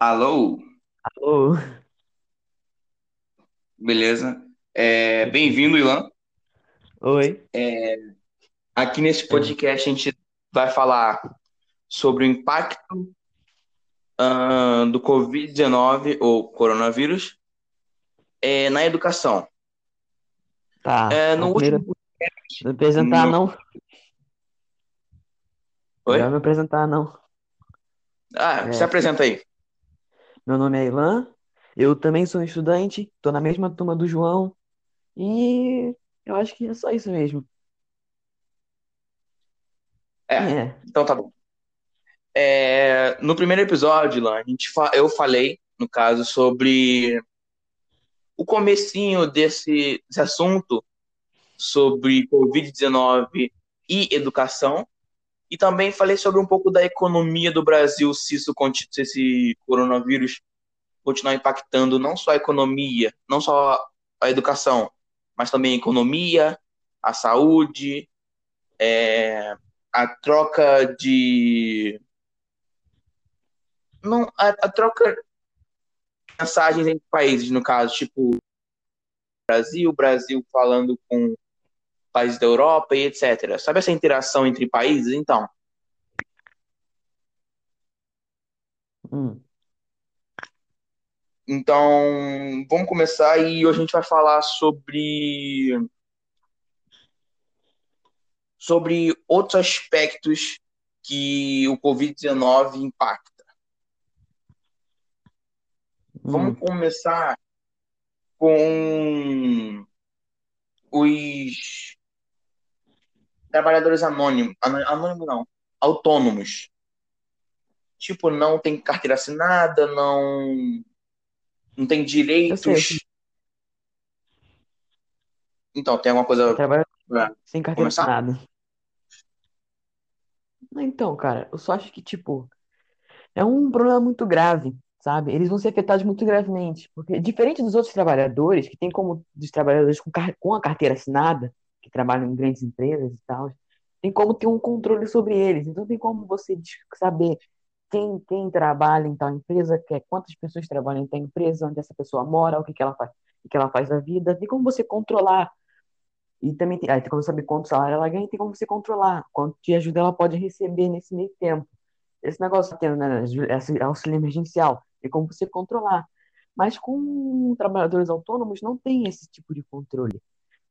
Alô, Alô? beleza? É, bem-vindo, Ilan. Oi? Aqui nesse É, podcast a gente vai falar sobre o impacto ah, do Covid-19 ou coronavírus é, na educação. tá. É, no primeiro, último. me apresentar No... não. Oi? me apresentar não. Ah, se É, apresenta aí. Meu nome é Ilan, eu também sou estudante, tô na mesma turma do João e eu acho que é só isso mesmo. É, É. então tá bom. É, no primeiro episódio, Ilan, a gente fa... eu falei, no caso, sobre o comecinho desse, desse assunto sobre Covid-19 e educação. E também falei sobre um pouco da economia do Brasil, se, isso, se esse coronavírus continuar impactando não só a economia, não só a educação, mas também a economia, a saúde, é, a troca de. Não, a, a troca de mensagens entre países, no caso, tipo Brasil, Brasil falando com países da Europa e etc. Sabe essa interação entre países? Então, Hum. então vamos começar e hoje a gente vai falar sobre sobre outros aspectos que o Covid-19 impacta. Vamos Hum. começar com os trabalhadores anônimos, anônimos não, autônomos. Tipo, não tem carteira assinada, não, não tem direitos. Então, tem alguma coisa trabalho sem carteira começar? assinada. Então, cara, eu só acho que, tipo, É um problema muito grave, sabe? Eles vão ser afetados muito gravemente, porque diferente dos outros trabalhadores, que tem como dos trabalhadores com, com a carteira assinada, que trabalham em grandes empresas e tal, tem como ter um controle sobre eles. Então tem como você saber quem, quem trabalha em tal empresa, que é, quantas pessoas trabalham em tal empresa, onde essa pessoa mora, o que que ela faz, o que ela faz da vida. Tem como você controlar. E também tem, aí tem como saber quanto salário ela ganha, tem como você controlar, quanto de ajuda ela pode receber nesse meio tempo esse negócio tendo, né, esse auxílio emergencial, tem como você controlar. Mas com trabalhadores autônomos não tem esse tipo de controle,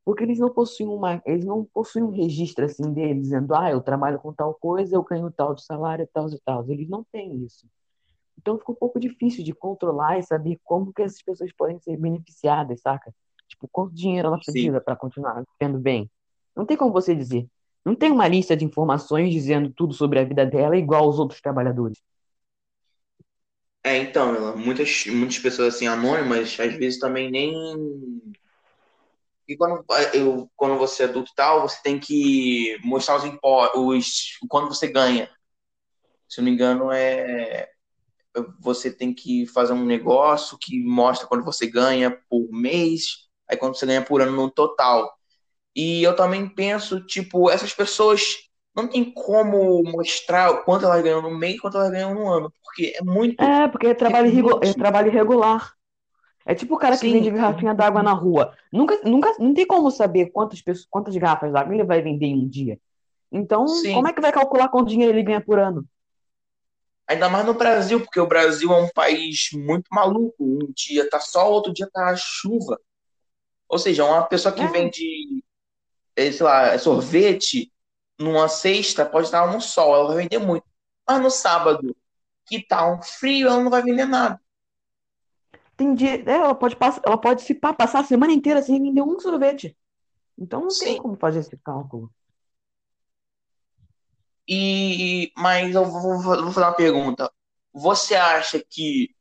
porque eles não possuem uma, eles não possuem um registro assim deles dizendo, ah, eu trabalho com tal coisa, eu ganho tal de salário, tal e tal. Eles não têm isso. Então fica um pouco difícil de controlar e saber como que essas pessoas podem ser beneficiadas, saca? Tipo, quanto dinheiro ela precisa para continuar vivendo bem. Não tem como você dizer. Não tem uma lista de informações dizendo tudo sobre a vida dela igual aos outros trabalhadores. É, então, Ela, muitas, muitas pessoas assim anônimas, às vezes também nem. E quando, eu, quando você é adulto e tal, você tem que mostrar os impostos, quando você ganha. Se eu não me engano, é você tem que fazer um negócio que mostra quando você ganha por mês, aí quando você ganha por ano no total. E eu também penso, tipo, essas pessoas não tem como mostrar quanto elas ganham no mês, quanto elas ganham no ano, porque é muito É, porque é trabalho, é trabalho irregular. É tipo o cara que Sim, vende garrafinha d'água na rua. Nunca, nunca, não tem como saber quantas pessoas, quantas garrafas d'água ele vai vender em um dia. Então, sim. como é que vai calcular quanto dinheiro ele ganha por ano? Ainda mais no Brasil, porque o Brasil é um país muito maluco. Um dia tá sol, outro dia tá chuva. Ou seja, uma pessoa que É, vende, eh, sei lá, sorvete numa sexta pode estar no sol, ela vai vender muito. Mas no sábado, que tá um frio, ela não vai vender nada. Tem dia, é, ela pode passar, ela pode se passar a semana inteira sem vender um sorvete. Então não tem Sim. como fazer esse cálculo. E, mas eu vou, vou fazer uma pergunta. Você acha que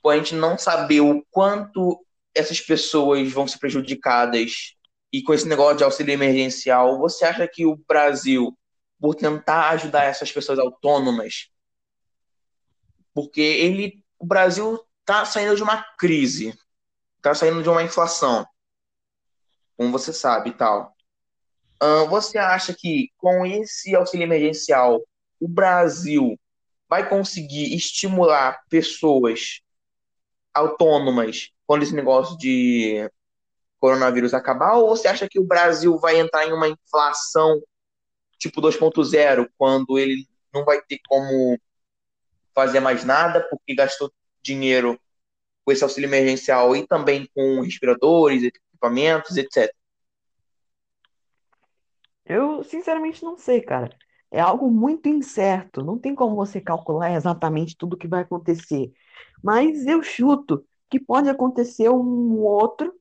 por a gente não saber o quanto essas pessoas vão ser prejudicadas e com esse negócio de auxílio emergencial, você acha que o Brasil, por tentar ajudar essas pessoas autônomas, porque ele, o Brasil está saindo de uma crise, está saindo de uma inflação, como você sabe e tal. Você acha que com esse auxílio emergencial, o Brasil vai conseguir estimular pessoas autônomas quando esse negócio de coronavírus acabar? Ou você acha que o Brasil vai entrar em uma inflação tipo 2.0, quando ele não vai ter como fazer mais nada porque gastou dinheiro com esse auxílio emergencial e também com respiradores, equipamentos, etc. Eu, sinceramente, não sei, cara. É algo muito incerto. Não tem como você calcular exatamente tudo o que vai acontecer. Mas eu chuto que pode acontecer um outro,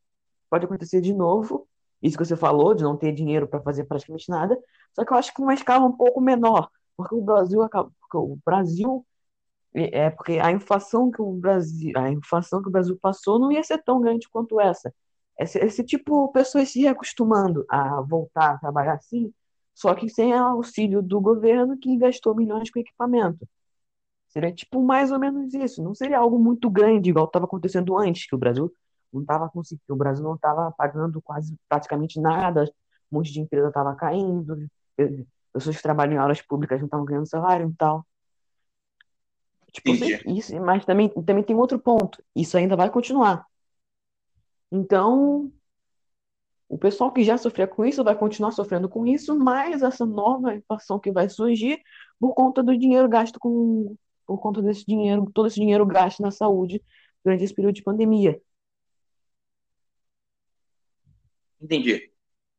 pode acontecer de novo. Isso que você falou, de não ter dinheiro para fazer praticamente nada. Só que eu acho que uma escala um pouco menor, porque o Brasil porque o Brasil é porque a inflação que o Brasil, a inflação que o Brasil passou não ia ser tão grande quanto essa. Esse, esse tipo, pessoas se acostumando a voltar a trabalhar assim, só que sem auxílio do governo que gastou milhões com equipamento. Seria tipo mais ou menos isso. Não seria algo muito grande, igual estava acontecendo antes, que o Brasil não estava conseguindo, o Brasil não estava pagando quase praticamente nada, um monte de empresa estava caindo, pessoas que trabalham em aulas públicas não estavam ganhando salário e tal. Tipo, isso, mas também, também tem outro ponto. Isso ainda vai continuar. Então, o pessoal que já sofria com isso vai continuar sofrendo com isso, mas essa nova inflação que vai surgir por conta do dinheiro gasto com, por conta desse dinheiro, todo esse dinheiro gasto na saúde durante esse período de pandemia. Entendi.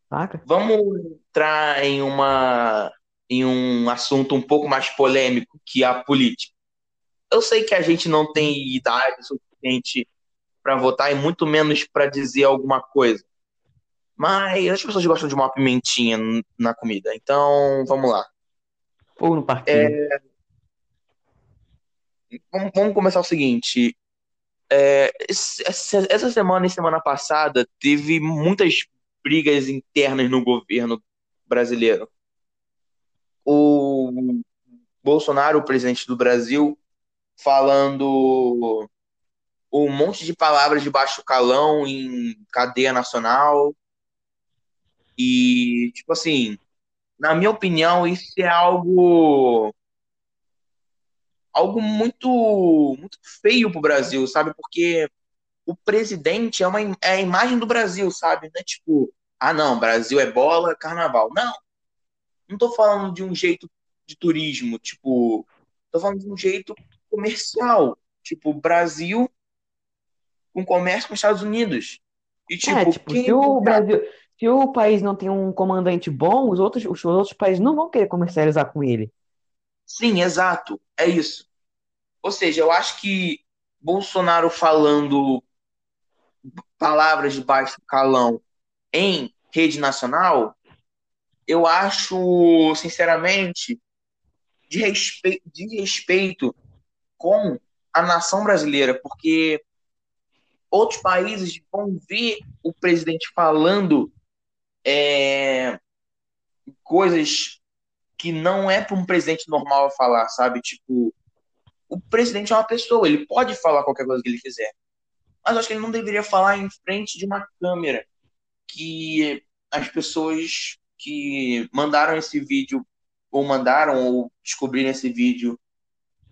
Saca? Vamos entrar em uma em um assunto um pouco mais polêmico que a política. Eu sei que a gente não tem idade suficiente para votar e muito menos para dizer alguma coisa. Mas as pessoas gostam de uma pimentinha na comida. Então, vamos lá. Fogo no parquinho. É... Vamos, vamos, começar o seguinte. É, essa semana e semana passada teve muitas brigas internas no governo brasileiro. O Bolsonaro, o presidente do Brasil, falando um monte de palavras de baixo calão em cadeia nacional. E, tipo assim, na minha opinião, isso é algo algo muito muito feio pro Brasil, sabe? Porque o presidente é uma é a imagem do Brasil, sabe? Não é tipo, ah, não, Brasil é bola, carnaval. Não. Não tô falando de um jeito de turismo, tipo, tô falando de um jeito comercial, tipo, Brasil com comércio com os Estados Unidos. E, tipo, é, tipo, se o Brasil, se o país não tem um comandante bom, os outros, os outros países não vão querer comercializar com ele. Sim, exato. É isso. Ou seja, eu acho que Bolsonaro falando palavras de baixo calão em rede nacional, eu acho, sinceramente, de respeito, de respeito com a nação brasileira, porque outros países vão ver o presidente falando é, coisas que não é para um presidente normal falar, sabe? Tipo, o presidente é uma pessoa, ele pode falar qualquer coisa que ele quiser. Mas acho que ele não deveria falar em frente de uma câmera que as pessoas que mandaram esse vídeo ou mandaram ou descobriram esse vídeo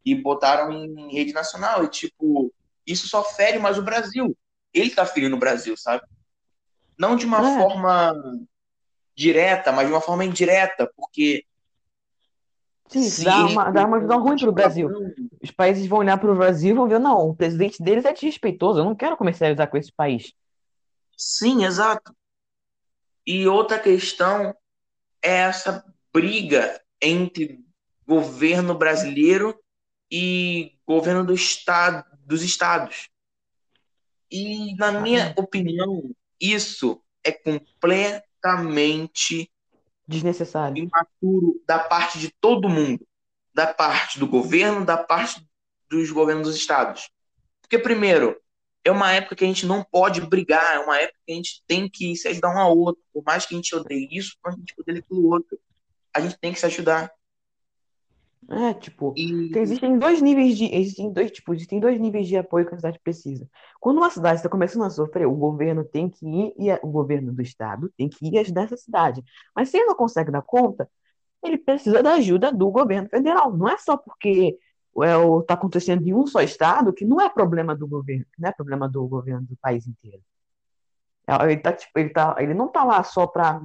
e botaram em rede nacional e tipo isso só fere mais o Brasil ele tá ferindo o Brasil sabe não de uma é. forma direta mas de uma forma indireta porque Sim, dá uma, dá uma visão ruim para o Brasil. Os países vão olhar para o Brasil e vão ver, não, o presidente deles é desrespeitoso, eu não quero comercializar com esse país. Sim, exato. E outra questão é essa briga entre governo brasileiro e governo do estado, dos estados. E, na minha opinião, isso é completamente desnecessário, imaturo da parte de todo mundo, da parte do governo, da parte dos governos dos estados. Porque, primeiro, é uma época que a gente não pode brigar, é uma época que a gente tem que se ajudar um ao outro. Por mais que a gente odeie isso, a gente odeie aquilo outro. A gente tem que se ajudar. É, tipo, e... existem dois níveis de. Existem dois, tipo, existem dois níveis de apoio que a cidade precisa. Quando uma cidade está começando a sofrer, o governo tem que ir, e o governo do estado tem que ir ajudar essa cidade. Mas se ele não consegue dar conta, ele precisa da ajuda do governo federal. Não é só porque é, o tá acontecendo em um só estado, que não é problema do governo, não é problema do governo do país inteiro. É, ele, tá, tipo, ele, tá, ele não tá lá só para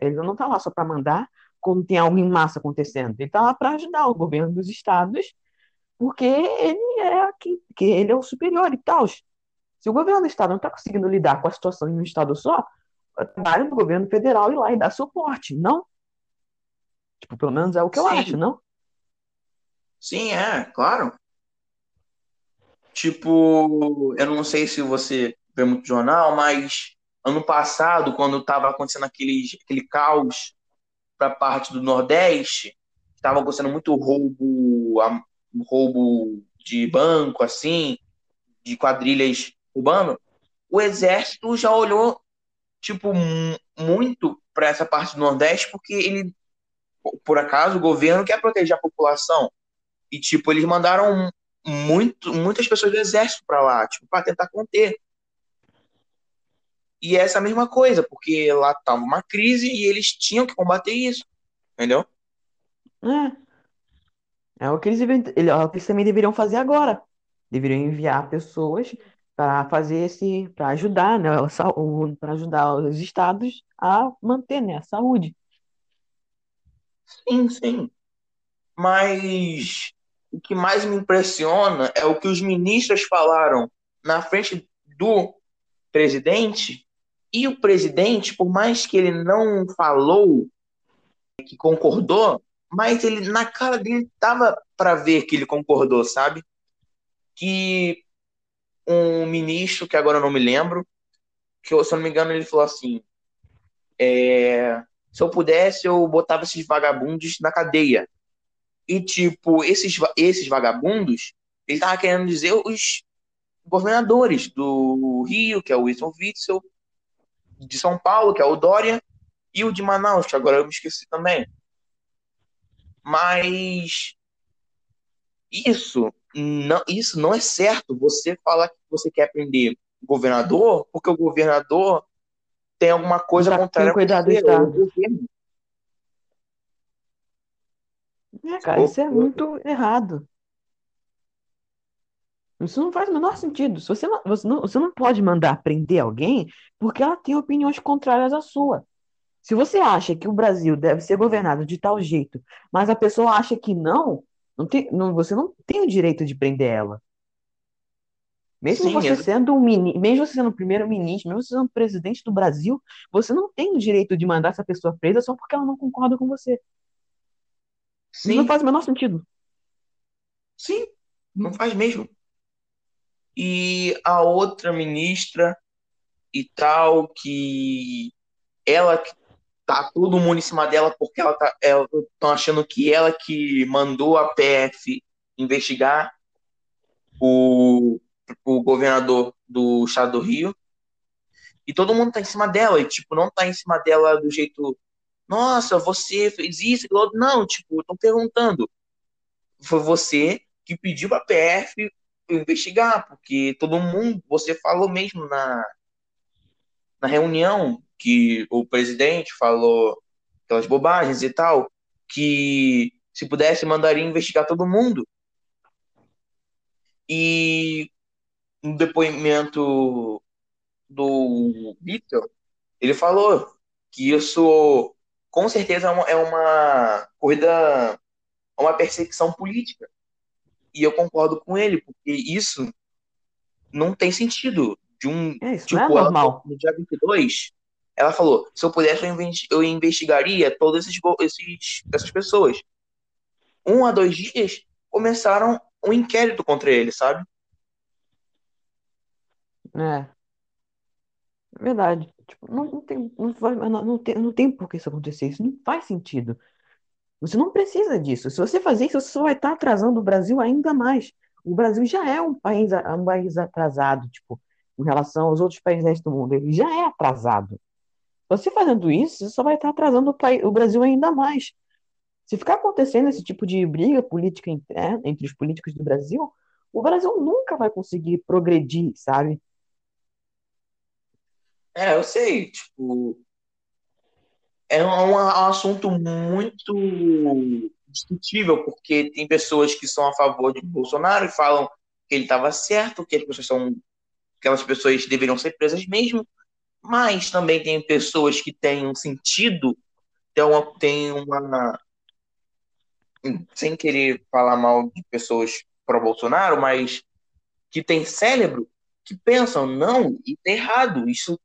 ele não tá lá só para mandar quando tem algo em massa acontecendo. Ele tá lá para ajudar o governo dos estados, porque ele é aqui, que ele é o superior e tal. Se o governo do estado não está conseguindo lidar com a situação em um estado só, trabalho do governo federal ir lá e dar suporte, não? Tipo, pelo menos é o que eu Sim. acho, não? Sim, é, claro. Tipo, eu não sei se você vê muito jornal, mas ano passado, quando estava acontecendo aquele, aquele caos para a parte do Nordeste, estava acontecendo muito roubo, roubo de banco, assim, de quadrilhas roubando, o exército já olhou, tipo, mu- muito para essa parte do Nordeste, porque ele, por acaso, o governo quer proteger a população. E, tipo, eles mandaram muito, muitas pessoas do exército para lá, tipo, para tentar conter. E é essa mesma coisa, porque lá tava uma crise e eles tinham que combater isso, entendeu? É. É o que eles, é eles também deveriam fazer agora. Deveriam enviar pessoas para fazer esse, para ajudar, né, para ajudar os estados a manter, né, a saúde. Sim, sim. Mas o que mais me impressiona é o que os ministros falaram na frente do presidente. E o presidente, por mais que ele não falou que concordou, mas ele na cara dele tava para ver que ele concordou, sabe? Que um ministro, que agora eu não me lembro, que se eu não me engano ele falou assim: é, se eu pudesse eu botava esses vagabundos na cadeia. E tipo, esses, esses vagabundos, ele tava querendo dizer os governadores do Rio, que é o Wilson Witzel, de São Paulo, que é o Dória, e o de Manaus, que agora eu me esqueci também. Mas isso não, isso não é certo. Você falar que você quer prender o governador, porque o governador tem alguma coisa Tá contrária cuidado você, governo. É, cara, isso é muito errado. Isso não faz o menor sentido. Se você não, você não, você não pode mandar prender alguém porque ela tem opiniões contrárias à sua. Se você acha que o Brasil deve ser governado de tal jeito, mas a pessoa acha que não, não tem, não, você não tem o direito de prender ela. Mesmo Sim, você exa- sendo um mini, mesmo você sendo primeiro-ministro, mesmo você sendo presidente do Brasil, você não tem o direito de mandar essa pessoa presa só porque ela não concorda com você. Isso não sim, faz o menor sentido. sim, não faz mesmo. E a outra ministra e tal, que ela que tá todo mundo em cima dela porque ela tá, estão achando que ela que mandou a PF investigar o, o governador do estado do Rio. E todo mundo tá em cima dela, e tipo, não tá em cima dela do jeito, nossa, você fez isso. Não, tipo, estão perguntando. Foi você que pediu pra PF investigar, porque todo mundo, você falou mesmo na, na reunião que o presidente falou aquelas bobagens e tal, que se pudesse mandaria investigar todo mundo. E no depoimento do Vitor, ele falou que isso com certeza é uma, é corrida, é uma perseguição política. E eu concordo com ele, porque isso não tem sentido. De um, É, isso tipo, não é ela normal. no dia 22, ela falou: se eu pudesse, eu, investi- eu investigaria todas esses, esses, essas pessoas. Um a dois dias começaram um inquérito contra ele, sabe? É, é verdade. Tipo, não, não tem, não, faz- não, não tem, não tem por que isso acontecer. Isso não faz sentido. Você não precisa disso. Se você fazer isso, você só vai estar atrasando o Brasil ainda mais. O Brasil já é um país, um país atrasado, tipo, em relação aos outros países do mundo. Ele já é atrasado. Você fazendo isso, você só vai estar atrasando o, país, o Brasil ainda mais. Se ficar acontecendo esse tipo de briga política entre os políticos do Brasil, o Brasil nunca vai conseguir progredir, sabe? É, eu sei, tipo, é um, um assunto muito discutível, porque tem pessoas que são a favor de Bolsonaro e falam que ele estava certo, que as pessoas são aquelas pessoas deveriam ser presas mesmo, mas também tem pessoas que têm um sentido, uma, tem uma sem querer falar mal de pessoas pro Bolsonaro, mas que tem cérebro, que pensam, não, isso é errado, isso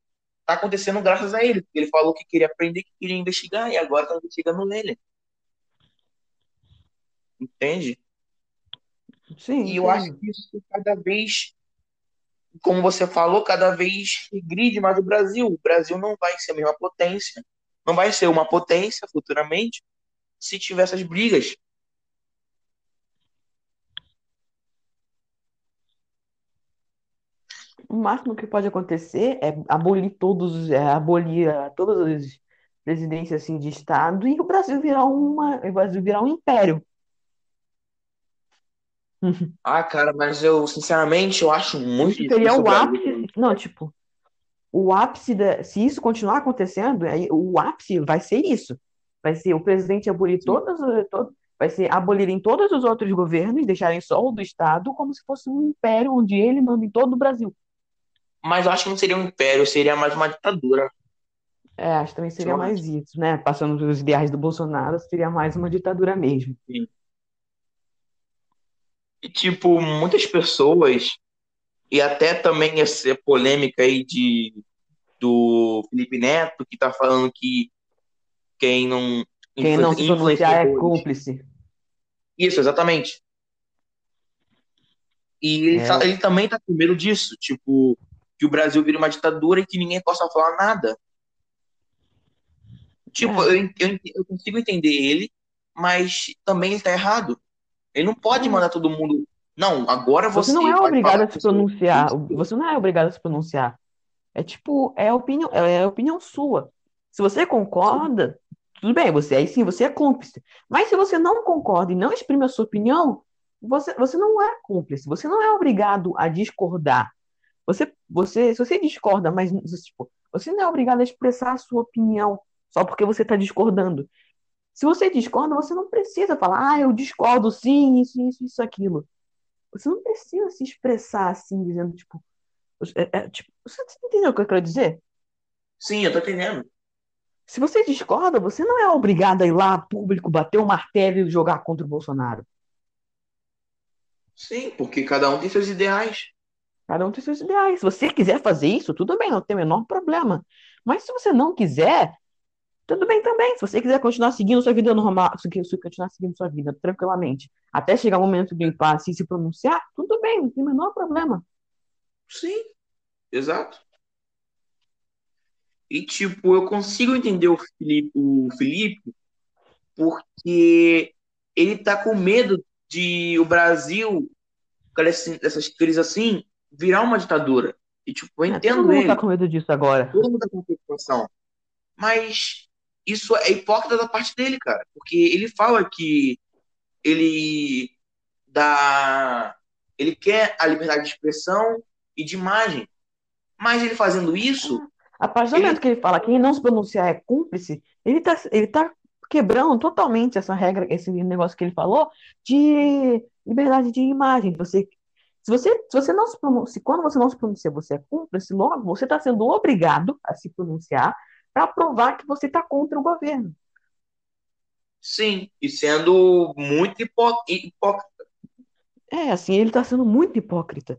tá acontecendo graças a ele, ele falou que queria aprender, que queria investigar, e agora tá investigando ele. Entende? Sim, e eu acho que isso cada vez, como você falou, cada vez regride mais o Brasil. O Brasil não vai ser a mesma potência, não vai ser uma potência futuramente se tiver essas brigas. O máximo que pode acontecer é abolir todos, é abolir todas as presidências assim, de Estado e o Brasil virar uma, o Brasil virar um império. Ah, cara, mas eu, sinceramente, eu acho muito Isso seria o ápice. Não, tipo, o ápice da. Se isso continuar acontecendo, aí o ápice vai ser isso. Vai ser o presidente abolir todas, todo, vai ser abolir em todos os outros governos e deixarem só o do Estado como se fosse um império onde ele manda em todo o Brasil. Mas eu acho que não seria um império, seria mais uma ditadura. É, acho que também seria Eu mais isso, né? Passando os ideais do Bolsonaro, seria mais uma ditadura mesmo. Sim. E, tipo, muitas pessoas, e até também essa polêmica aí de, do Felipe Neto, que tá falando que quem não. Quem não se pronunciar é cúmplice. Isso, exatamente. E ele, É. tá- ele também tá com medo disso, tipo, que o Brasil vire uma ditadura e que ninguém possa falar nada. Tipo, É. eu, eu, eu consigo entender ele, mas também ele tá errado. Ele não pode É. mandar todo mundo. Não, agora você. Você não é obrigado a se pronunciar. Você não é obrigado a se pronunciar. É tipo, é a opinião, é a opinião sua. Se você concorda, tudo bem, você aí sim, você é cúmplice. Mas se você não concorda e não exprime a sua opinião, você, você não é cúmplice. Você não é obrigado a discordar. Você, você, se você discorda, mas tipo, você não é obrigado a expressar a sua opinião só porque você está discordando. Se você discorda, você não precisa falar, ah, eu discordo sim, isso, isso, isso, aquilo. Você não precisa se expressar assim, dizendo, tipo, é- é, tipo, você entendeu o que eu quero dizer? Sim, eu tô entendendo. Se você discorda, você não é obrigado a ir lá, público, bater o martelo e jogar contra o Bolsonaro. Sim, porque cada um tem seus ideais. Cada um tem seus ideais. Se você quiser fazer isso, tudo bem, não tem o menor problema. Mas se você não quiser, tudo bem também. Se você quiser continuar seguindo sua vida normal, se você continuar seguindo sua vida tranquilamente, até chegar o momento do impasse e se pronunciar, tudo bem, não tem o menor problema. Sim, exato. E, tipo, eu consigo entender o Felipe, o Felipe porque ele tá com medo de o Brasil, com esse- essas crises assim, virar uma ditadura. E, tipo, eu É, todo entendo mundo ele. tá com medo disso agora. Todo mundo tá com preocupação. Mas isso é hipócrita da parte dele, cara. Porque ele fala que ele dá. Ele quer a liberdade de expressão e de imagem. Mas ele fazendo isso, A partir do Ele- momento que ele fala que quem não se pronunciar é cúmplice, ele tá, ele tá quebrando totalmente essa regra, esse negócio que ele falou de liberdade de imagem. Você, se você, se você não se pronuncia, quando você não se pronuncia, você é cúmplice, logo você está sendo obrigado a se pronunciar para provar que você está contra o governo. sim, e sendo muito hipó- hipócrita. É, assim, ele está sendo muito hipócrita.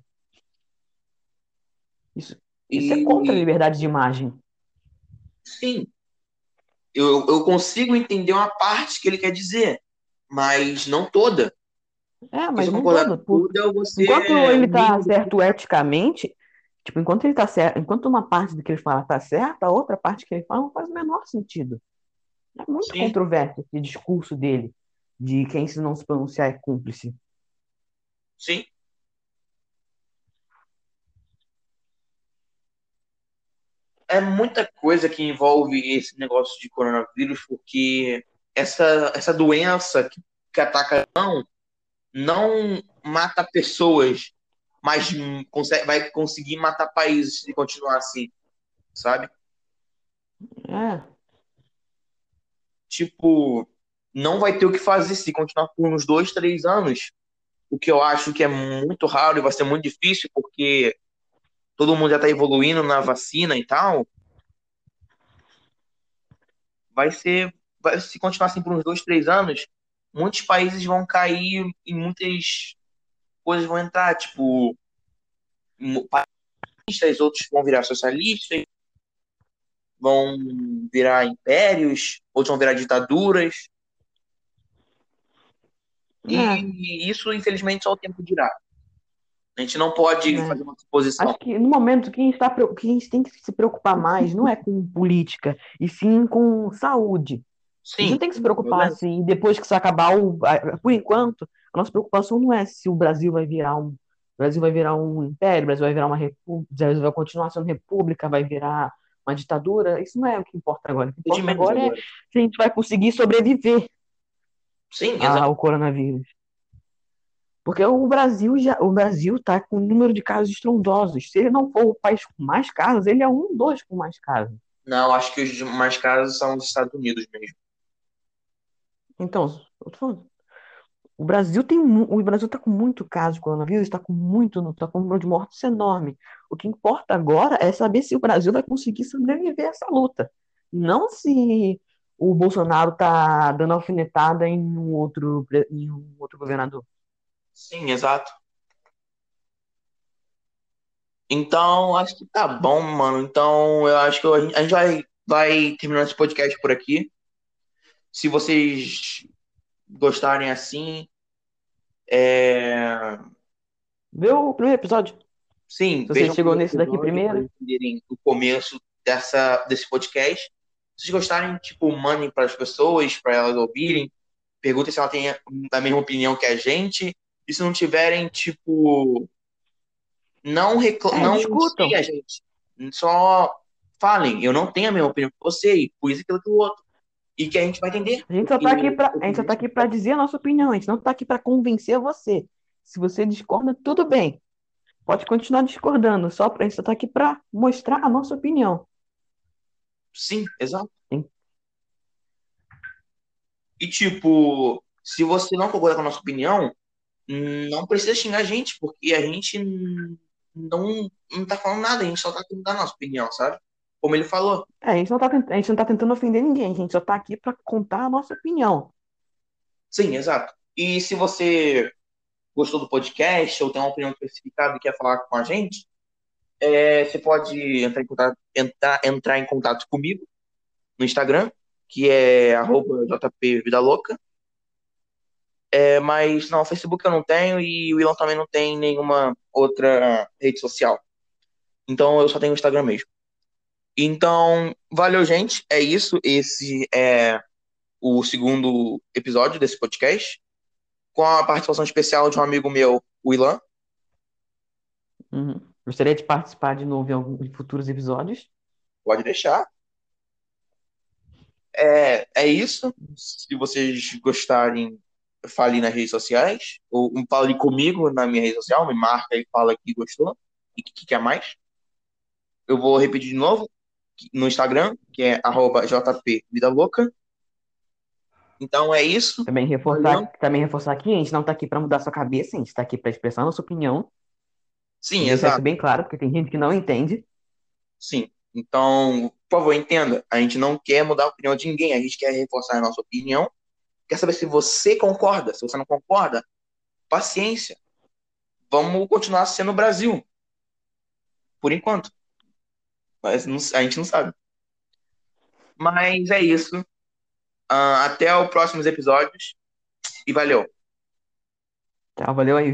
Isso, isso é contra a liberdade de imagem. Sim. Eu, eu consigo entender uma parte que ele quer dizer, mas não toda. É, mas não todo. Por, você Enquanto ele tá um- certo eticamente, tipo, enquanto ele tá certo, enquanto uma parte do que ele fala tá certa, a outra parte que ele fala não faz o menor sentido. É muito Sim. controverso esse discurso dele, de quem se não se pronunciar é cúmplice. Sim. É muita coisa que envolve esse negócio de coronavírus, porque essa, essa doença que, que ataca não, não mata pessoas, mas consegue, vai conseguir matar países se continuar assim, sabe? É, Tipo, não vai ter o que fazer se continuar por uns dois, três anos. O que eu acho que é muito raro e vai ser muito difícil, porque todo mundo já está evoluindo na vacina e tal. Vai ser. Vai, se continuar assim por uns dois, três anos, muitos países vão cair e muitas coisas vão entrar, tipo. Países, outros vão virar socialistas, vão virar impérios, outros vão virar ditaduras. É. E isso, infelizmente, só o tempo dirá. A gente não pode É. fazer uma suposição. Acho que no momento que a gente tá, pre- que a gente tem que se preocupar mais não é com política, e sim com saúde. Sim, não tem que se preocupar assim, depois que isso acabar o, por enquanto, a nossa preocupação não é se o Brasil vai virar um, o Brasil vai virar um império, o Brasil vai virar uma república, Brasil vai continuar sendo república, vai virar uma ditadura. Isso não é o que importa agora. O que importa menos agora é agora. se a gente vai conseguir sobreviver Sim, ao coronavírus. Porque o Brasil já, o Brasil está com um número de casos estrondosos. Se ele não for o país com mais casos, ele é um dos com mais casos. Não, acho que os mais casos são os Estados Unidos mesmo. Então, eu tô falando, o Brasil tem, o Brasil está com muito caso de coronavírus, está com muito, está com um número de mortes enorme. O que importa agora é saber se o Brasil vai conseguir sobreviver a essa luta. Não se o Bolsonaro está dando alfinetada em um outro, em um outro governador. Sim, exato. Então, acho que tá bom, mano. Então, eu acho que a gente vai, vai terminar esse podcast por aqui. Se vocês gostarem assim, é... Vê o primeiro episódio. sim, Se você chegou nesse daqui primeiro. entenderem o começo dessa, desse podcast. Se vocês gostarem, tipo, mandem para as pessoas, para elas ouvirem. Perguntem se ela tem a mesma opinião que a gente. E se não tiverem, tipo, não recla É, não xinguem a gente. Só falem, eu não tenho a mesma opinião que você, e por isso aquilo que o outro. E que a gente vai entender. A gente só tá aqui pra, a gente só tá aqui pra dizer a nossa opinião, a gente não tá aqui pra convencer você. Se você discorda, tudo bem. Pode continuar discordando, só pra, a gente só tá aqui pra mostrar a nossa opinião. Sim, exato. Sim. E tipo, se você não concorda com a nossa opinião, não precisa xingar a gente, porque a gente não, não tá falando nada, a gente só tá tentando dar a nossa opinião, sabe? Como ele falou. É, a gente não tá, a gente não tá tentando ofender ninguém, a gente só tá aqui pra contar a nossa opinião. Sim, exato. E se você gostou do podcast ou tem uma opinião especificada e quer falar com a gente, é, você pode entrar em contato, entrar, entrar em contato comigo no Instagram, que é arroba jpvidalouca. É, mas não, Facebook eu não tenho e o Elon também não tem nenhuma outra rede social. Então eu só tenho o Instagram mesmo. Então, valeu, gente. É isso. Esse é o segundo episódio desse podcast. Com a participação especial de um amigo meu, o Ilan. Uhum. Gostaria de participar de novo em futuros episódios. Pode deixar. É, é isso. Se vocês gostarem, fale nas redes sociais. Ou fale comigo na minha rede social. Me marca e fala que gostou. E que, que quer mais. Eu vou repetir de novo. No Instagram, que é arroba jpvidalouca. Então é isso. Também reforçar, Valeu. também reforçar aqui, a gente não tá aqui pra mudar sua cabeça, a gente tá aqui pra expressar a nossa opinião. Sim, Deixar isso exato. bem claro, porque tem gente que não entende. Sim. Então, por favor, entenda. A gente não quer mudar a opinião de ninguém. A gente quer reforçar a nossa opinião. Quer saber se você concorda. Se você não concorda, paciência. Vamos continuar sendo o Brasil. Por enquanto. Mas não- a gente não sabe. Mas é isso. Ah, até os próximos episódios. E valeu. Tá, valeu aí.